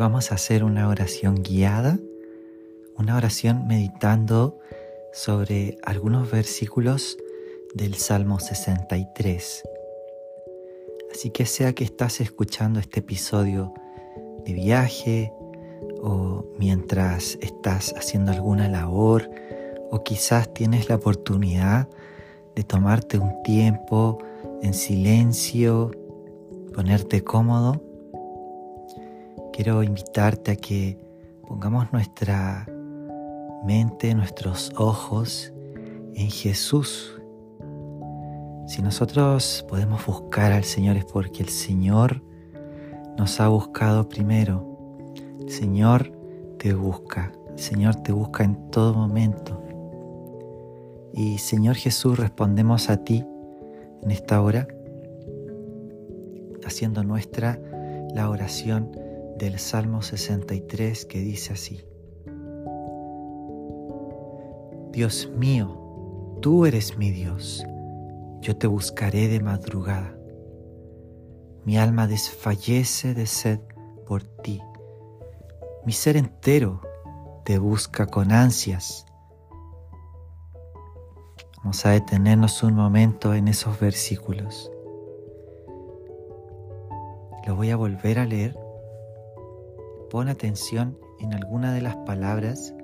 vamos a hacer una oración guiada, una oración meditando sobre algunos versículos del Salmo 63. Así que sea que estás escuchando este episodio de viaje o mientras estás haciendo alguna labor o quizás tienes la oportunidad de tomarte un tiempo en silencio, ponerte cómodo, quiero invitarte a que pongamos nuestra mente, nuestros ojos en Jesús. Si nosotros podemos buscar al Señor es porque el Señor nos ha buscado primero. El Señor te busca. El Señor te busca en todo momento. Y Señor Jesús, respondemos a ti en esta hora, haciendo nuestra la oración del Salmo 63 que dice así. Dios mío, tú eres mi Dios, yo te buscaré de madrugada. Mi alma desfallece de sed por ti. Mi ser entero te busca con ansias. Vamos a detenernos un momento en esos versículos. Lo voy a volver a leer. Pon atención en alguna de las palabras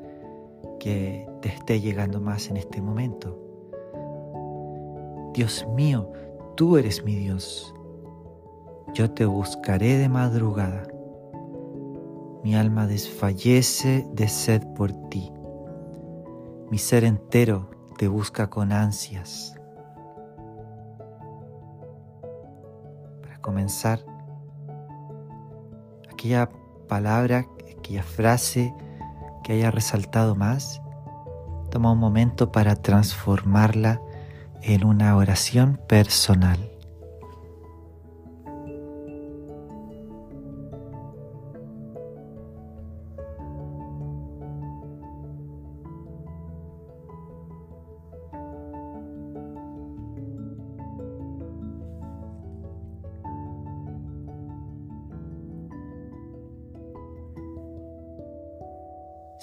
que te esté llegando más en este momento. Dios mío, tú eres mi Dios. Yo te buscaré de madrugada. Mi alma desfallece de sed por ti. Mi ser entero te busca con ansias. Para comenzar, aquella palabra, aquella frase que haya resaltado más, toma un momento para transformarla en una oración personal.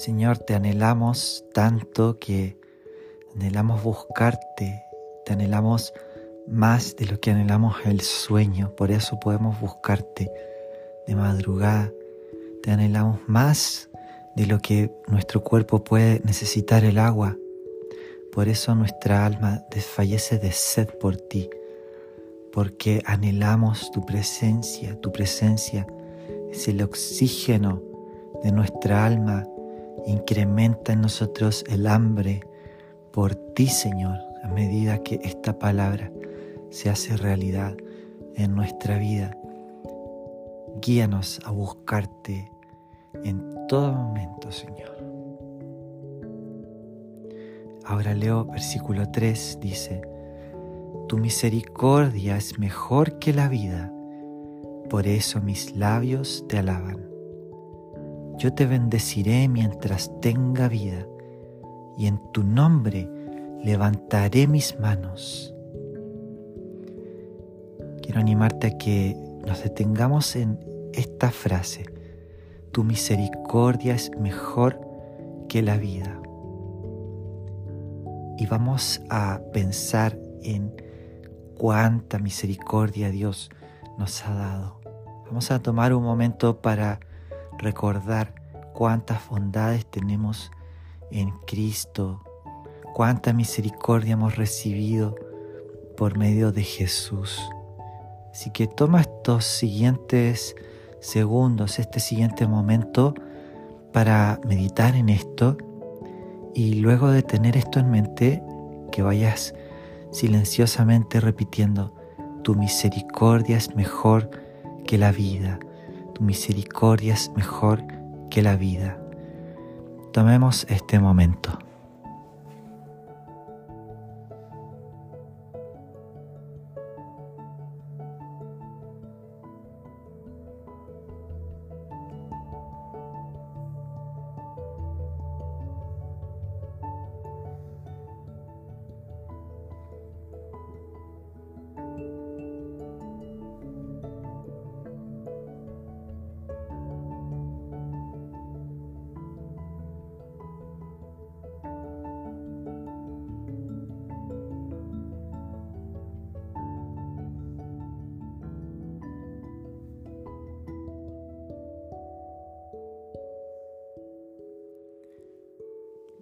Señor, te anhelamos tanto que anhelamos buscarte, te anhelamos más de lo que anhelamos el sueño, por eso podemos buscarte de madrugada, te anhelamos más de lo que nuestro cuerpo puede necesitar el agua, por eso nuestra alma desfallece de sed por ti, porque anhelamos tu presencia, tu presencia es el oxígeno de nuestra alma Incrementa en nosotros el hambre por ti, Señor, a medida que esta palabra se hace realidad en nuestra vida. Guíanos a buscarte en todo momento, Señor. Ahora leo versículo 3, dice, Tu misericordia es mejor que la vida, por eso mis labios te alaban. Yo te bendeciré mientras tenga vida, y en tu nombre levantaré mis manos. Quiero animarte a que nos detengamos en esta frase. Tu misericordia es mejor que la vida. Y vamos a pensar en cuánta misericordia Dios nos ha dado. Vamos a tomar un momento para recordar cuántas bondades tenemos en Cristo, cuánta misericordia hemos recibido por medio de Jesús. Así que toma estos siguientes segundos, este siguiente momento para meditar en esto y luego de tener esto en mente, que vayas silenciosamente repitiendo, tu misericordia es mejor que la vida tu misericordia es mejor que la vida. Tomemos este momento.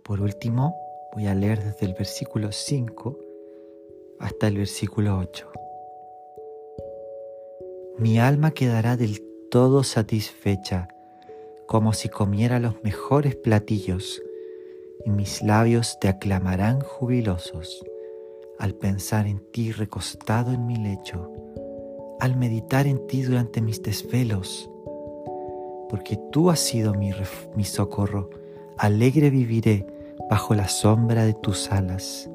Por último, voy a leer desde el versículo 5 hasta el versículo 8. Mi alma quedará del todo satisfecha, como si comiera los mejores platillos, y mis labios te aclamarán jubilosos al pensar en ti recostado en mi lecho, al meditar en ti durante mis desvelos, porque tú has sido mi, mi socorro, alegre viviré bajo la sombra de tus alas.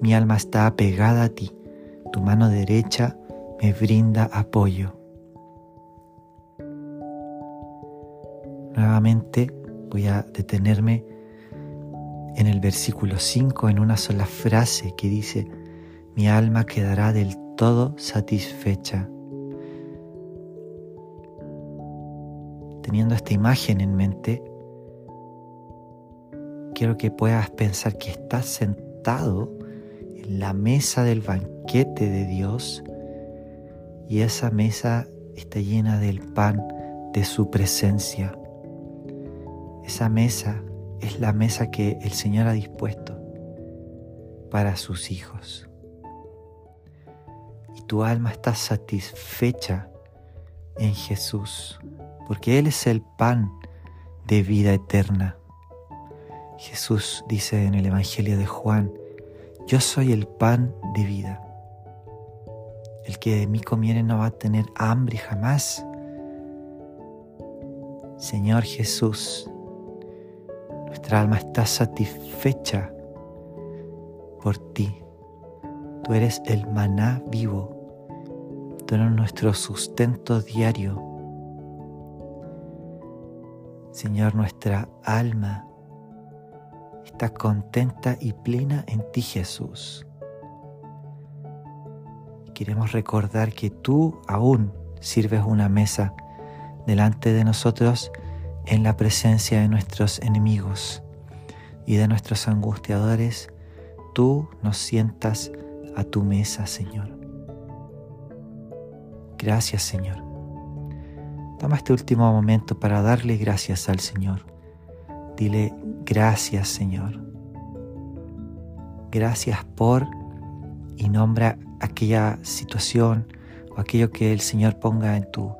Mi alma está apegada a ti, tu mano derecha me brinda apoyo. Nuevamente voy a detenerme en el versículo 5 en una sola frase que dice, mi alma quedará del todo satisfecha. Teniendo esta imagen en mente, quiero que puedas pensar que estás sentado en la mesa del banquete de Dios y esa mesa está llena del pan de su presencia. Esa mesa es la mesa que el Señor ha dispuesto para sus hijos. Y tu alma está satisfecha en Jesús, porque Él es el pan de vida eterna. Jesús dice en el Evangelio de Juan, yo soy el pan de vida. El que de mí comiere no va a tener hambre jamás. Señor Jesús, nuestra alma está satisfecha por ti. Tú eres el maná vivo. Tú eres nuestro sustento diario. Señor, nuestra alma está contenta y plena en ti, Jesús. Queremos recordar que tú aún sirves una mesa delante de nosotros en la presencia de nuestros enemigos y de nuestros angustiadores, tú nos sientas a tu mesa, Señor. Gracias, Señor. Toma este último momento para darle gracias al Señor. Dile gracias, Señor. Gracias por y nombra aquella situación o aquello que el Señor ponga en tu,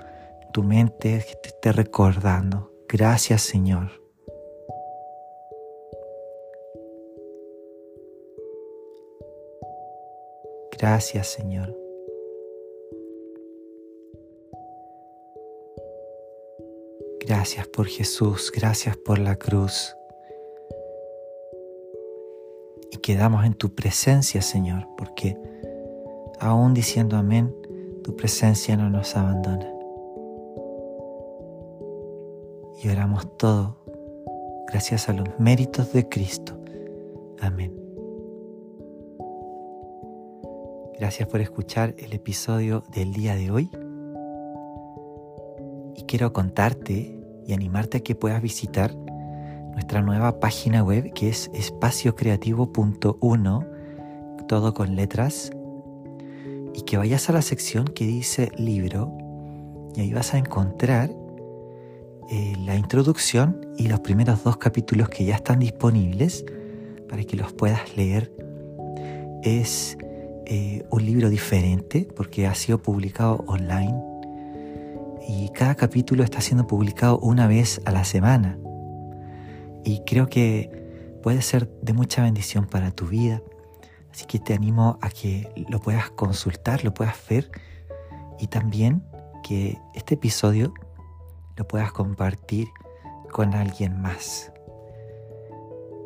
tu mente, que te esté recordando. Gracias Señor. Gracias Señor. Gracias por Jesús, gracias por la cruz. Y quedamos en tu presencia, Señor, porque aún diciendo amén, tu presencia no nos abandona. y oramos todo gracias a los méritos de Cristo. Amén. Gracias por escuchar el episodio del día de hoy. Y quiero contarte y animarte a que puedas visitar nuestra nueva página web que es espaciocreativo.1, todo con letras, y que vayas a la sección que dice libro y ahí vas a encontrar eh, la introducción y los primeros dos capítulos que ya están disponibles para que los puedas leer. Es eh, un libro diferente porque ha sido publicado online y cada capítulo está siendo publicado una vez a la semana. Y creo que puede ser de mucha bendición para tu vida. Así que te animo a que lo puedas consultar, lo puedas ver y también que este episodio lo puedas compartir con alguien más.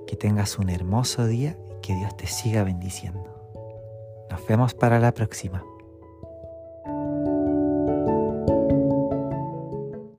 Que tengas un hermoso día y que Dios te siga bendiciendo. Nos vemos para la próxima.